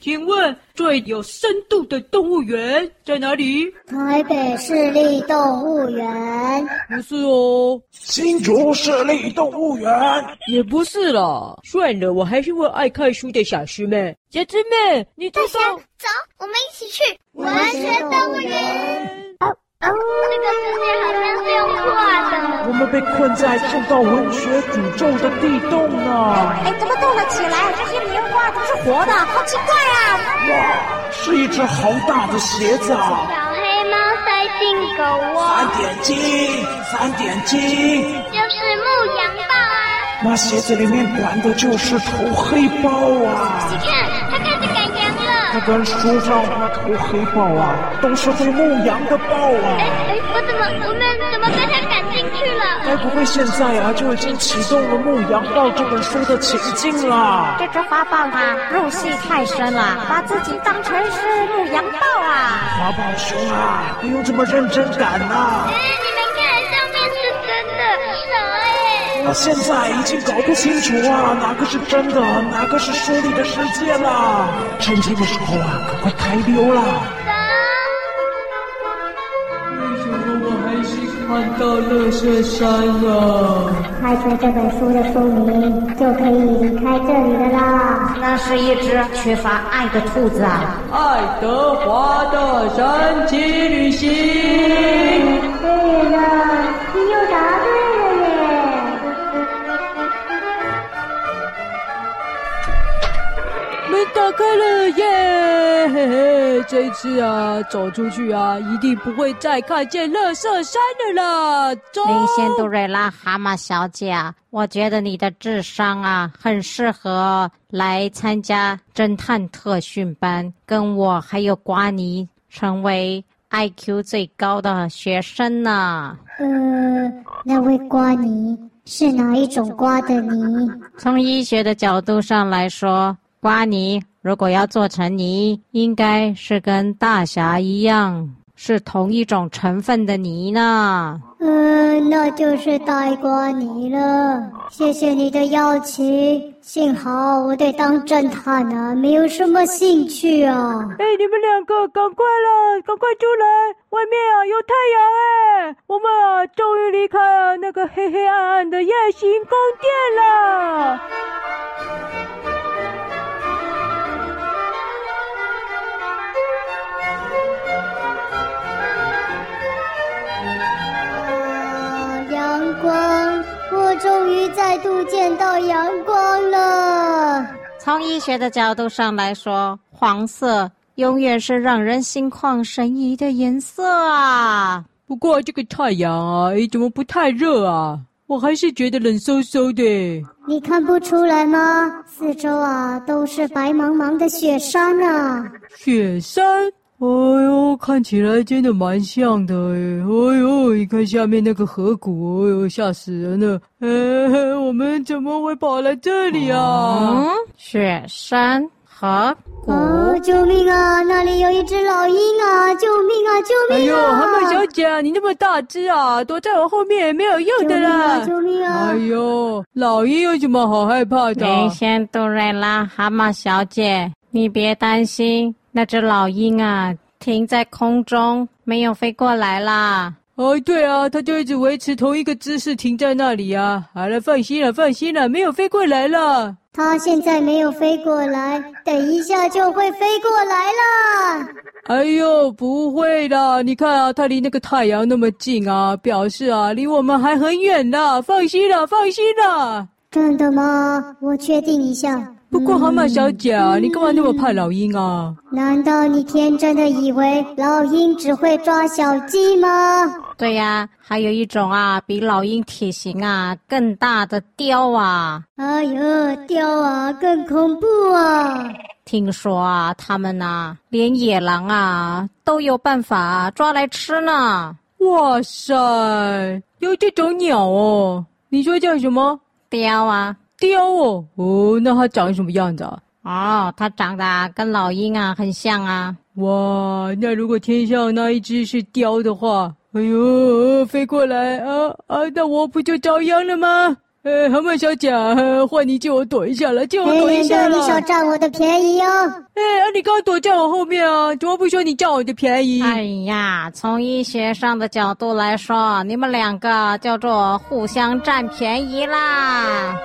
请问最有深度的动物园在哪里？台北市立动物园。不是哦。新竹市立动物园。也不是啦。算了，我还是问爱看书的小师妹。小师妹，你走走，走，我们一起去文学动物园。哦，这个世界好像是用画的。我们被困在受到文学诅咒的地洞呢。哎，怎么动了起来？这些棉花都是活的，好奇怪啊！哇，是一只好大的鞋子啊！小黑猫塞进狗窝。三点金，三点金。就是牧羊豹啊。那鞋子里面管的就是头黑豹啊！本书上那头黑豹啊，都是会牧羊的豹啊！哎哎，我怎么，我们怎么被他赶进去了？该不会现在啊就已经启动了牧羊豹这本书的情境了？这只花豹啊，入戏太深了，把自己当成是牧羊豹啊！花豹兄啊，不用这么认真赶呐、啊！哎，你们我现在已经搞不清楚啊，哪个是真的，哪个是书里的世界啦。趁这个时候啊，赶快开溜啦！为什么我还是看到垃圾山了？开出这本书的书名，就可以离开这里的啦。那是一只缺乏爱的兔子啊！爱德华的神奇旅行。对了，你又答打开了耶！嘿嘿，这一次啊，走出去啊，一定不会再看见乐色山的了。走。林仙杜瑞拉蛤蟆小姐啊，我觉得你的智商啊，很适合来参加侦探特训班，跟我还有瓜尼成为 IQ 最高的学生呢。呃，那位瓜尼是哪一种瓜的尼？从医学的角度上来说。瓜泥，如果要做成泥，应该是跟大侠一样，是同一种成分的泥呢。嗯、呃，那就是呆瓜泥了。谢谢你的邀请。幸好我对当侦探啊没有什么兴趣啊。哎，你们两个赶快了，赶快出来！外面啊有太阳哎，我们啊终于离开了那个黑黑暗暗的夜行宫殿了。光，我终于再度见到阳光了。从医学的角度上来说，黄色永远是让人心旷神怡的颜色啊。不过这个太阳啊，诶，怎么不太热啊？我还是觉得冷飕飕的。你看不出来吗？四周啊都是白茫茫的雪山啊。雪山。哎呦，看起来真的蛮像的哎！哎呦，你看下面那个河谷，哎呦，吓死人了！哎，我们怎么会跑来这里啊？嗯，雪山河谷。哦，救命啊！那里有一只老鹰啊！救命啊！救命啊！哎呦，蛤蟆小姐，你那么大只啊，躲在我后面也没有用的啦！救命啊！救命啊！哎呦，老鹰有什么好害怕的？林仙杜瑞拉，蛤蟆小姐，你别担心。那只老鹰啊，停在空中，没有飞过来啦。哦，对啊，它就一直维持同一个姿势，停在那里啊。好了，放心了，放心了，没有飞过来了。它现在没有飞过来，等一下就会飞过来了。哎呦，不会的，你看啊，它离那个太阳那么近啊，表示啊，离我们还很远呢。放心了，放心了。真的吗？我确定一下。不过，蛤蟆小姐，嗯、你干嘛那么怕老鹰啊？难道你天真的以为老鹰只会抓小鸡吗？对呀，还有一种啊，比老鹰体型啊更大的雕啊！哎呦，雕啊，更恐怖啊！听说啊，他们呐、啊，连野狼啊都有办法抓来吃呢！哇塞，有这种鸟哦！你说叫什么？雕啊！雕哦，哦，那它长什么样子啊？哦，它长得跟老鹰啊很像啊。哇，那如果天上那一只是雕的话，哎呦，飞过来啊啊，那我不就遭殃了吗？哎呃，蛤蟆小姐，换你借我躲一下了，借我躲一下了。你少占我的便宜哦！哎，啊，你刚刚躲在我后面啊，怎么不说你占我的便宜？哎呀，从医学上的角度来说，你们两个叫做互相占便宜啦。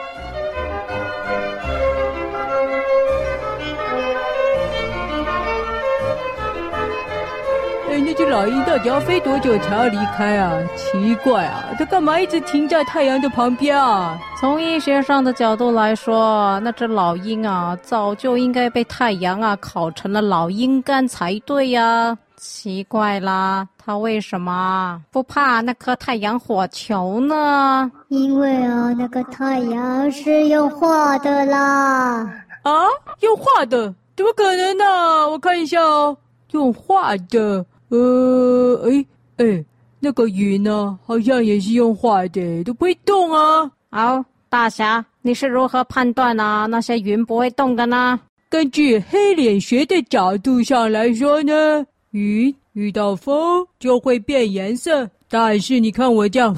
只老鹰到底要飞多久才要离开啊？奇怪啊，它干嘛一直停在太阳的旁边啊？从医学上的角度来说，那只老鹰啊，早就应该被太阳啊烤成了老鹰干才对呀，啊。奇怪啦，它为什么不怕那颗太阳火球呢？因为啊，那个太阳是用画的啦。啊，用画的？怎么可能呢，啊？我看一下哦，用画的。呃，哎哎，那个云呢？好像也是用画的，都不会动啊。好，大侠，你是如何判断啊？那些云不会动的呢？根据黑脸学的角度上来说呢，云遇到风就会变颜色。但是你看我这样，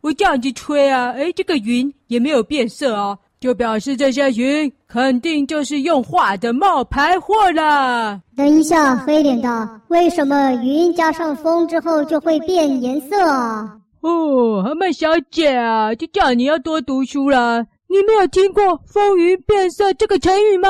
我这样子吹啊，哎，这个云也没有变色啊。就表示这些云肯定就是用画的冒牌货啦。等一下，黑脸的，为什么云加上风之后就会变颜色啊？哦，蛤蟆小姐啊，就叫你要多读书了。你没有听过“风云变色”这个成语吗？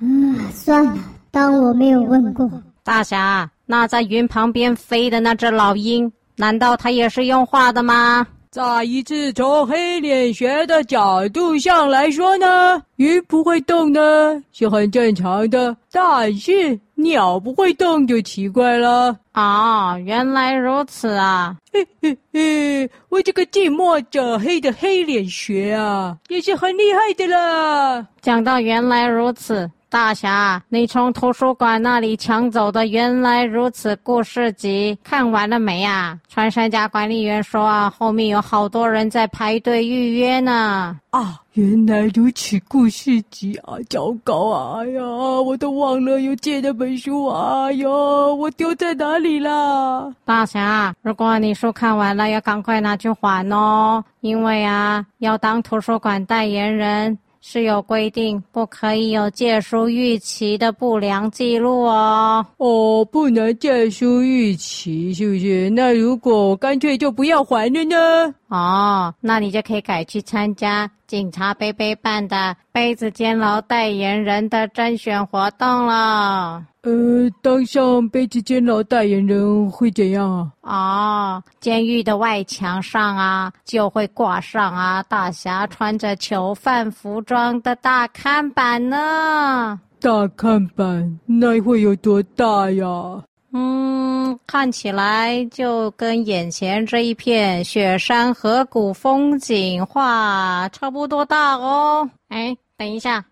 嗯，算了，当我没有问过。大侠，那在云旁边飞的那只老鹰，难道它也是用画的吗？再一次从黑脸学的角度上来说呢，鱼不会动呢是很正常的，但是鸟不会动就奇怪了。哦，原来如此啊！嘿嘿嘿，我这个寂寞者黑的黑脸学啊，也是很厉害的啦。讲到原来如此。大侠，你从图书馆那里抢走的《原来如此》故事集看完了没啊？穿山甲管理员说啊，后面有好多人在排队预约呢。啊，原来如此故事集啊，糟糕啊！哎呀，我都忘了有借那本书啊！哎呀，我丢在哪里了？大侠，如果你书看完了，要赶快拿去还哦，因为啊，要当图书馆代言人。是有规定，不可以有借书逾期的不良记录哦。哦，不能借书逾期，是不是？那如果干脆就不要还了呢？哦，那你就可以改去参加警察杯杯办的杯子监牢代言人的甄选活动了。呃，当上杯子监牢代言人会怎样啊？哦，监狱的外墙上啊，就会挂上啊，大侠穿着囚犯服装的大看板呢。大看板，那会有多大呀？嗯，看起来就跟眼前这一片雪山河谷风景画差不多大哦。哎，等一下，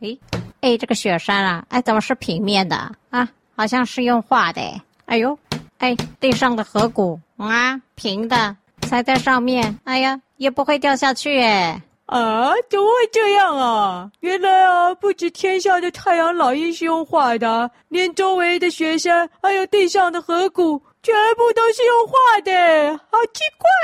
诶。哎，这个雪山啊，哎，怎么是平面的啊？好像是用画的。哎呦，哎，地上的河谷啊，平的，踩在上面，哎呀，也不会掉下去哎。啊，怎么会这样啊？原来啊，不止天上的太阳老鹰是用画的，连周围的雪山还有地上的河谷，全部都是用画的，好奇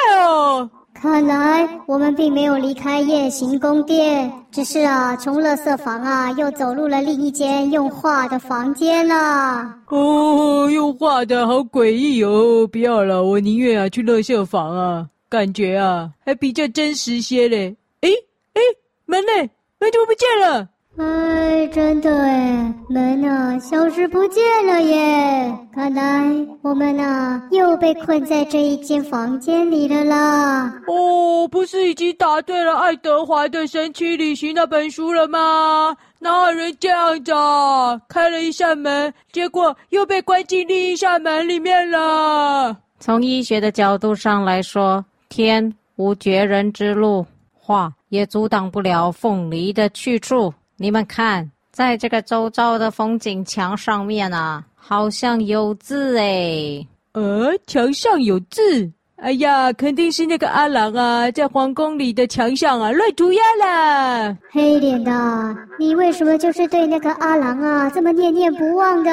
怪哦。看来我们并没有离开夜行宫殿，只是啊，从垃圾房啊，又走入了另一间用画的房间了。哦，用画的好诡异哦！不要了，我宁愿啊去垃圾房啊，感觉啊还比较真实些嘞。诶诶，门呢？门怎么不见了？哎，真的哎，门啊，消失不见了耶！看来我们啊，又被困在这一间房间里了啦。哦，不是已经答对了爱德华的神奇旅行那本书了吗？哪有人这样子啊？开了一扇门，结果又被关进另一扇门里面了。从医学的角度上来说，天无绝人之路，画也阻挡不了凤梨的去处。你们看，在这个周遭的风景墙上面啊，好像有字诶。呃，墙上有字。哎呀，肯定是那个阿郎啊，在皇宫里的墙上啊乱涂鸦啦。黑脸的，你为什么就是对那个阿郎啊这么念念不忘的？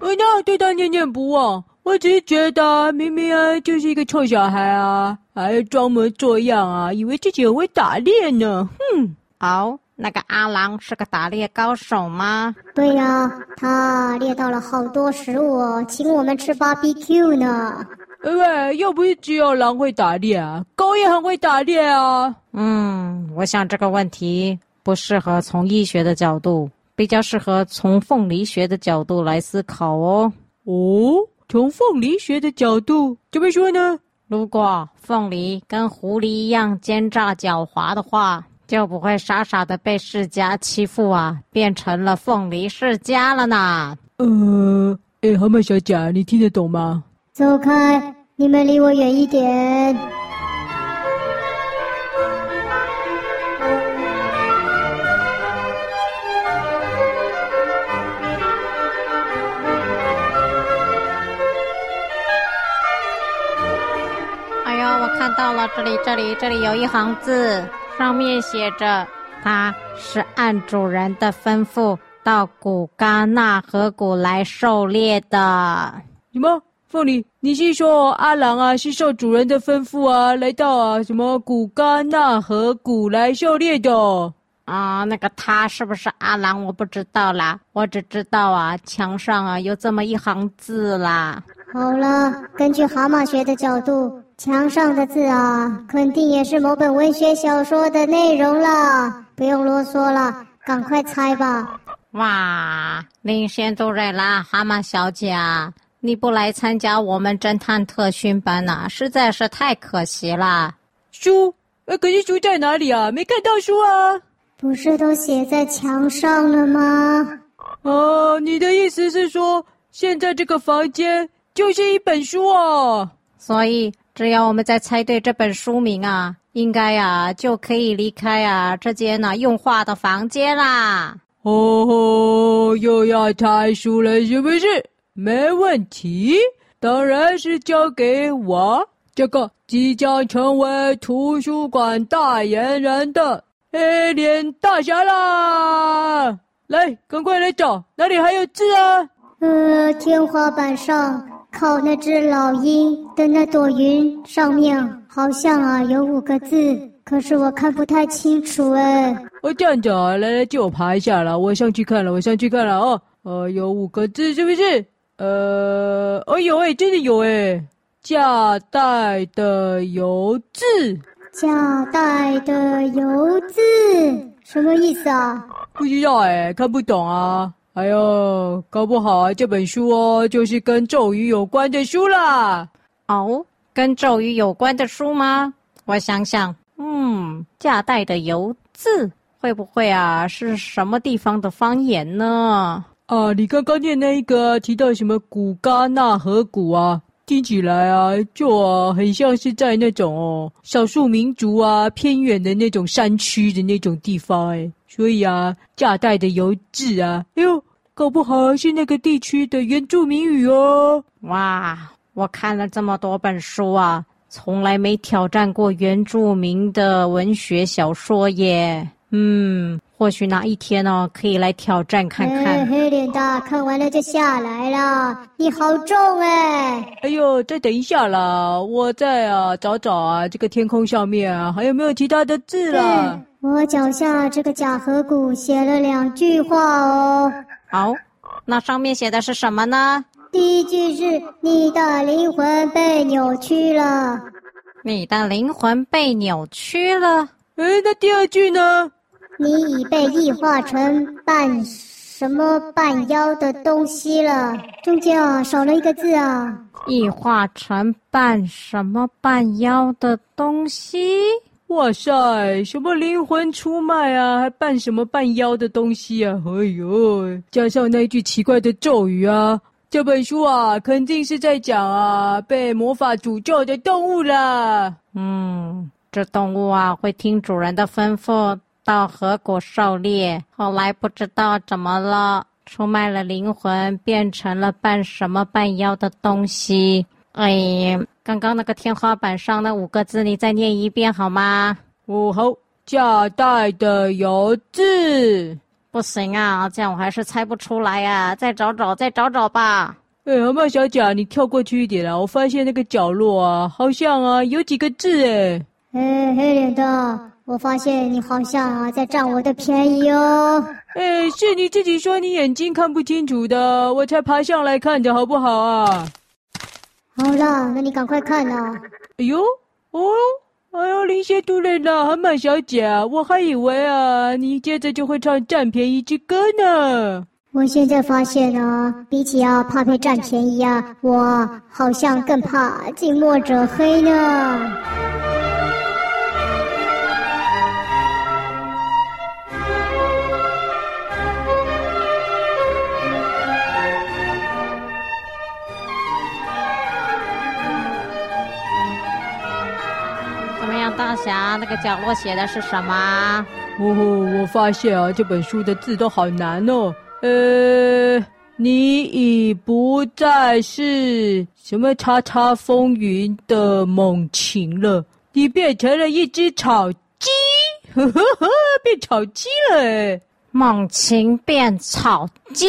我哪有对他念念不忘？我只是觉得明明啊就是一个臭小孩啊，还装模作样啊，以为自己很会打猎呢。哼！哦，那个阿郎是个打猎高手吗？对呀，他猎到了好多食物，请我们吃 BBQ 呢。喂，又不是只有狼会打猎啊，狗也很会打猎啊。嗯，我想这个问题不适合从医学的角度，比较适合从凤梨学的角度来思考哦。哦，从凤梨学的角度怎么说呢？如果凤梨跟狐狸一样奸诈狡猾的话，就不会傻傻的被世家欺负啊，变成了凤梨世家了呢。呃，哎，蛤蟆小姐，你听得懂吗？走开！你们离我远一点！到了，这里，这里，这里有一行字，上面写着：“他是按主人的吩咐到古嘎纳河谷来狩猎的。”什么？凤梨，你是说阿郎啊，是受主人的吩咐啊，来到啊什么古嘎纳河谷来狩猎的？啊，那个他是不是阿郎？我不知道啦，我只知道啊，墙上啊有这么一行字啦。好了，根据蛤蟆学的角度，墙上的字啊，肯定也是某本文学小说的内容了。不用啰嗦了，赶快猜吧。哇，领先都瑞拉，蛤蟆小姐啊！你不来参加我们侦探特训班呐、啊，实在是太可惜了。书，呃，可是书在哪里啊？没看到书啊？不是都写在墙上了吗？哦，你的意思是说，现在这个房间就是一本书哦？所以，只要我们再猜对这本书名啊，应该呀、啊、就可以离开啊这间呢、啊、用画的房间啦。哦吼，又要猜书了，是不是？没问题，当然是交给我这个即将成为图书馆代言人的黑脸大侠啦！来，赶快来找，哪里还有字啊？呃，天花板上靠那只老鹰的那朵云上面好像啊有五个字，可是我看不太清楚哎。哦，这样子啊，来来，借我爬一下了，我上去看了，我上去看了哦。呃，有五个字是不是？呃，哦有诶，真的有诶，价代的油字，价代的油字，什么意思啊？不知道诶，看不懂啊。哎呦，搞不好啊，这本书哦，就是跟咒语有关的书啦。哦，跟咒语有关的书吗？我想想，嗯，架带的油字会不会啊，是什么地方的方言呢？啊，你刚刚念那一个提到什么古嘎纳河谷啊？听起来啊，就啊很像是在那种哦少数民族啊偏远的那种山区的那种地方哎，所以啊夹带的油字啊，哎呦，搞不好是那个地区的原住民语哦。哇，我看了这么多本书啊，从来没挑战过原住民的文学小说耶。嗯。或许哪一天呢、哦，可以来挑战看看。哎、黑脸大，看完了就下来了。你好重哎！哎呦，再等一下啦，我再啊找找啊，这个天空上面啊，还有没有其他的字啦？我脚下这个假河谷写了两句话哦。好，那上面写的是什么呢？第一句是你的灵魂被扭曲了。你的灵魂被扭曲了。哎，那第二句呢？你已被异化成半什么半妖的东西了，中间啊少了一个字啊。异化成半什么半妖的东西？哇塞，什么灵魂出卖啊，还扮什么扮妖的东西啊？哎呦，加上那句奇怪的咒语啊，这本书啊肯定是在讲啊被魔法诅咒的动物啦。嗯，这动物啊会听主人的吩咐。到河谷狩猎，后来不知道怎么了，出卖了灵魂，变成了扮什么扮妖的东西。哎呀，刚刚那个天花板上那五个字，你再念一遍好吗？哦，好，价代的油字。不行啊，这样我还是猜不出来啊，再找找，再找找吧。哎，蛤蟆小姐，你跳过去一点啊！我发现那个角落啊，好像啊有几个字哎。哎，黑脸的，我发现你好像啊在占我的便宜哦。哎，是你自己说你眼睛看不清楚的，我才爬上来看的好不好啊？好啦，那你赶快看啊！哎呦，哦，哎呦，林仙突然了，蛤蟆小姐，我还以为啊你接着就会唱占便宜之歌呢。我现在发现啊，比起啊怕被占便宜啊，我好像更怕近墨者黑呢。样，大侠？那个角落写的是什么？哦，我发现啊，这本书的字都好难哦。呃，你已不再是什么叉叉风云的猛禽了，你变成了一只草鸡，呵呵呵，变草鸡了诶。猛禽变草鸡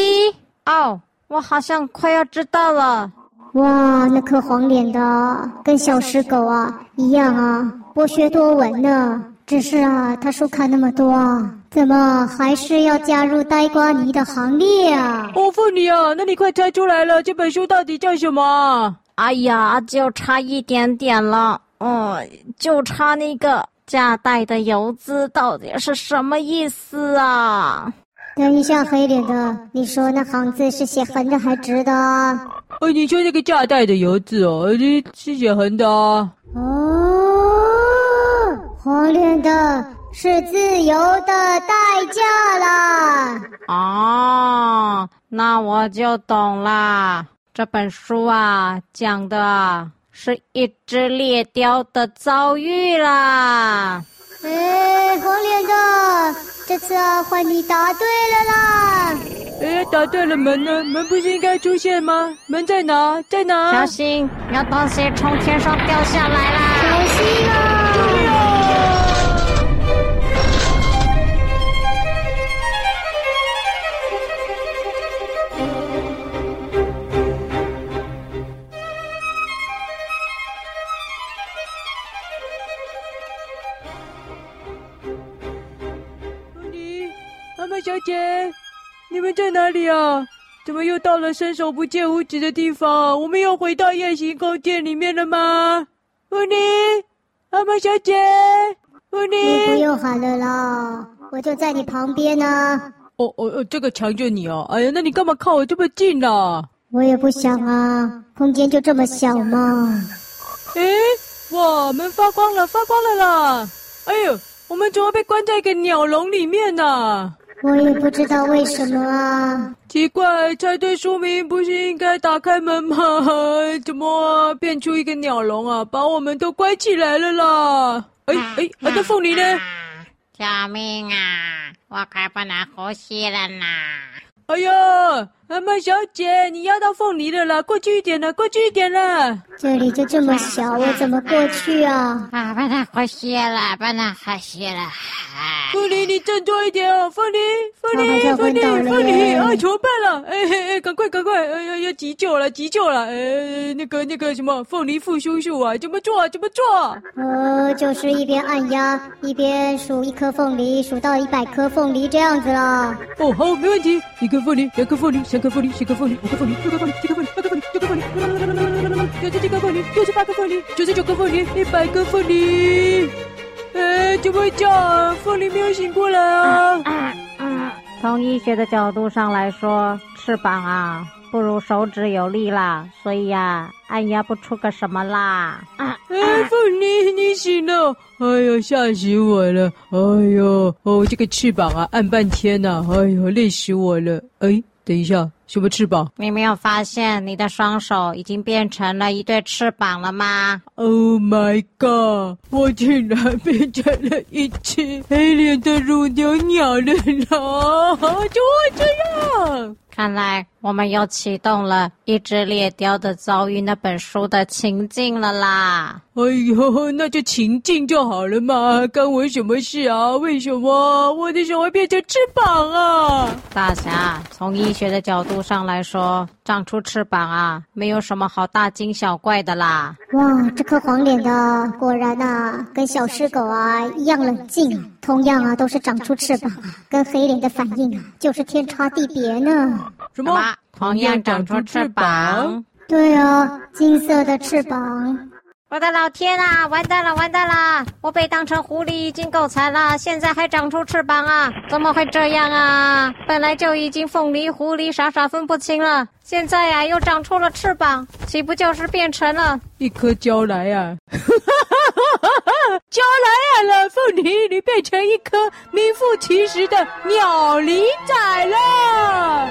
哦，我好像快要知道了。哇，那颗黄脸的跟小石狗啊一样啊，博学多闻呢。只是啊，他书看那么多啊。怎么还是要加入呆瓜泥的行列啊？我问你啊，那你快猜出来了，这本书到底叫什么？哎呀，就差一点点了，嗯，就差那个夹带的游资到底是什么意思啊？等一下，黑脸的，你说那行字是写横的还直的？哦，你说那个夹带的油字哦，你是写横的啊？哦，黄脸的。是自由的代价啦！哦，那我就懂啦。这本书啊，讲的是一只猎雕的遭遇啦。哎，红脸的，这次啊，换你答对了啦！哎，答对了，门呢？门不是应该出现吗？门在哪？在哪？小心，要东西从天上掉下来啦！在哪里啊？怎么又到了伸手不见五指的地方？我们又回到夜行空间里面了吗？芙妮，阿玛小姐，芙妮，你不用喊了啦，我就在你旁边呢。哦哦哦，这个强就你哦。哎呀，那你干嘛靠我这么近呢？我也不想啊，空间就这么小嘛。哎，哇，门发光了，发光了啦！哎呦，我们怎么被关在一个鸟笼里面呢？我也不知道为什么啊！奇怪，猜对书名不是应该打开门吗？怎么变出一个鸟笼啊？把我们都关起来了啦！哎哎，我的凤梨呢？救命啊！我快不能呼吸了呢！哎呀，阿曼小姐，你压到凤梨了啦！过去一点了，过去一点了。这里就这么小，我怎么过去啊？啊，不能呼吸了，不能呼吸了。凤梨，你振作一点哦！凤梨，凤梨，凤梨，凤梨，啊，怎么办了？哎嘿哎，赶快，赶快，哎呀，要急救了，急救了！哎，那个，那个什么，凤梨复苏术啊，怎么做？怎么做？呃，就是一边按压，一边数一颗凤梨，数到一百颗凤梨这样子啦。哦，好，没问题。一颗凤梨，两颗凤梨，三颗凤梨，四颗凤梨，五颗凤梨，六颗凤梨，七颗凤梨，八颗凤梨，九颗凤梨，九十七颗凤梨，九十八颗凤梨，九十九颗凤梨，一百颗凤梨。哎，怎么会这样？凤梨没有醒过来啊！从医学的角度上来说，翅膀啊不如手指有力啦，所以呀、啊，按压不出个什么啦。哎，凤梨，你醒了！哎呦，吓死我了！哎呦，哦，这个翅膀啊，按半天呐、啊！哎呦，累死我了！哎。等一下，什么翅膀？你没有发现你的双手已经变成了一对翅膀了吗？Oh my god！我竟然变成了一只黑脸的乳牛鸟了啦！怎么会这样？看来我们又启动了一只猎雕的遭遇那本书的情境了啦！哎呦，那就情境就好了嘛，干我什么事啊？为什么我的手会变成翅膀啊？大侠，从医学的角度上来说，长出翅膀啊，没有什么好大惊小怪的啦。哇，这颗黄脸的果然啊，跟小狮狗啊一样冷静啊，同样啊都是长出翅膀啊，跟黑脸的反应啊就是天差地别呢。什么？同样长出翅膀？对啊，金色的翅膀。我的老天啊！完蛋了，完蛋了！我被当成狐狸已经够惨了，现在还长出翅膀啊！怎么会这样啊？本来就已经凤梨狐狸傻傻分不清了，现在呀、啊、又长出了翅膀，岂不就是变成了一颗蕉来啊？哈哈哈哈哈！蕉来啊了，凤梨，你变成一颗名副其实的鸟梨仔了。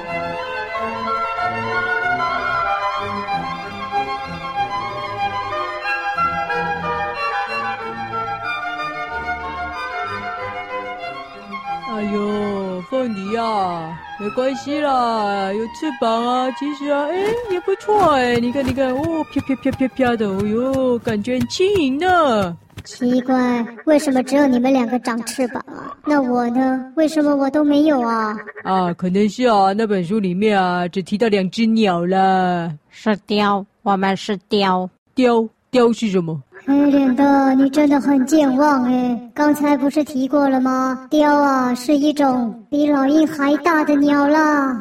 呦，凤梨啊，没关系啦，有翅膀啊，其实啊，哎，也不错哎，你看，你看，哦，飘飘飘飘飘的，哦呦，感觉很轻盈呢。奇怪，为什么只有你们两个长翅膀啊？那我呢？为什么我都没有啊？啊，可能是啊，那本书里面啊，只提到两只鸟了。是雕，我们是雕，雕，雕是什么？黑脸的，你真的很健忘哎！刚才不是提过了吗？雕啊，是一种比老鹰还大的鸟啦。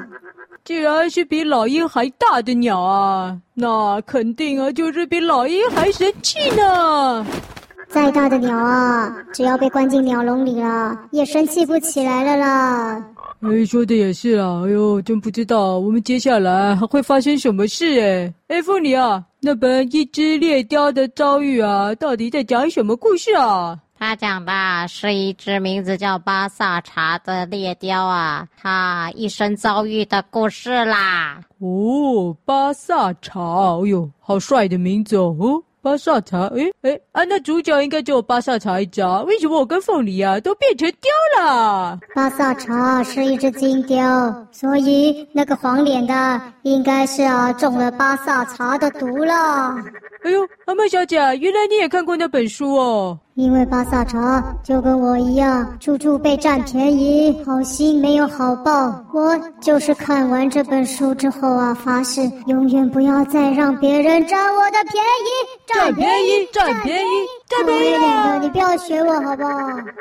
既然是比老鹰还大的鸟啊，那肯定啊，就是比老鹰还神气呢。再大的鸟啊，只要被关进鸟笼里了，也神气不起来了啦。哎，说的也是啦。哎呦，真不知道我们接下来还会发生什么事哎。哎，凤梨啊，那本《一只猎雕的遭遇》啊，到底在讲什么故事啊？他讲的是一只名字叫巴萨查的猎雕啊，他一生遭遇的故事啦。哦，巴萨查，哎呦，好帅的名字哦。巴萨茶，诶诶啊，那主角应该就巴萨茶一家，为什么我跟凤梨啊都变成雕了？巴萨茶是一只金雕，所以那个黄脸的应该是啊中了巴萨茶的毒了。哎呦，阿曼小姐，原来你也看过那本书哦。因为巴萨查就跟我一样，处处被占便宜，好心没有好报。我就是看完这本书之后啊，发誓永远不要再让别人占我的便宜，占便宜，占便宜，占便宜。你不要学我好不好？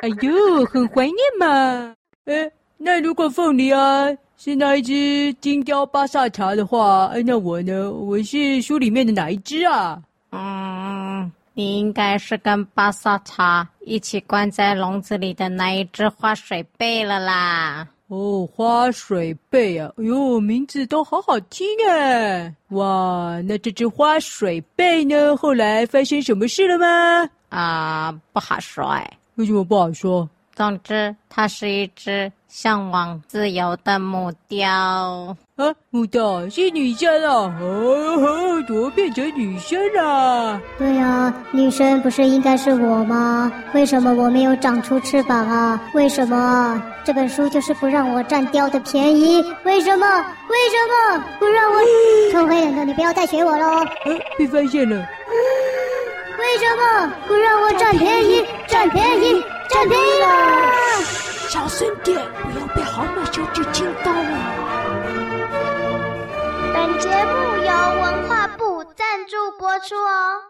哎呦，很怀念嘛。哎，那如果凤梨啊是那一只金雕巴萨查的话，哎，那我呢？我是书里面的哪一只啊？嗯。你应该是跟巴萨塔一起关在笼子里的那一只花水贝了啦。哦，花水贝啊，哎呦，名字都好好听啊！哇，那这只花水贝呢？后来发生什么事了吗？啊、呃，不好说哎。为什么不好说？总之，它是一只向往自由的母雕啊！母雕是女生啊！哦，怎么变成女生了？对啊，女生不是应该是我吗？为什么我没有长出翅膀啊？为什么这本书就是不让我占雕的便宜？为什么？为什么不让我？臭黑脸的，你不要再学我喽！嗯，被发现了。为什么不让我占便宜？占便宜！占便宜了！小声点，不要被节目由文化部赞助播出哦。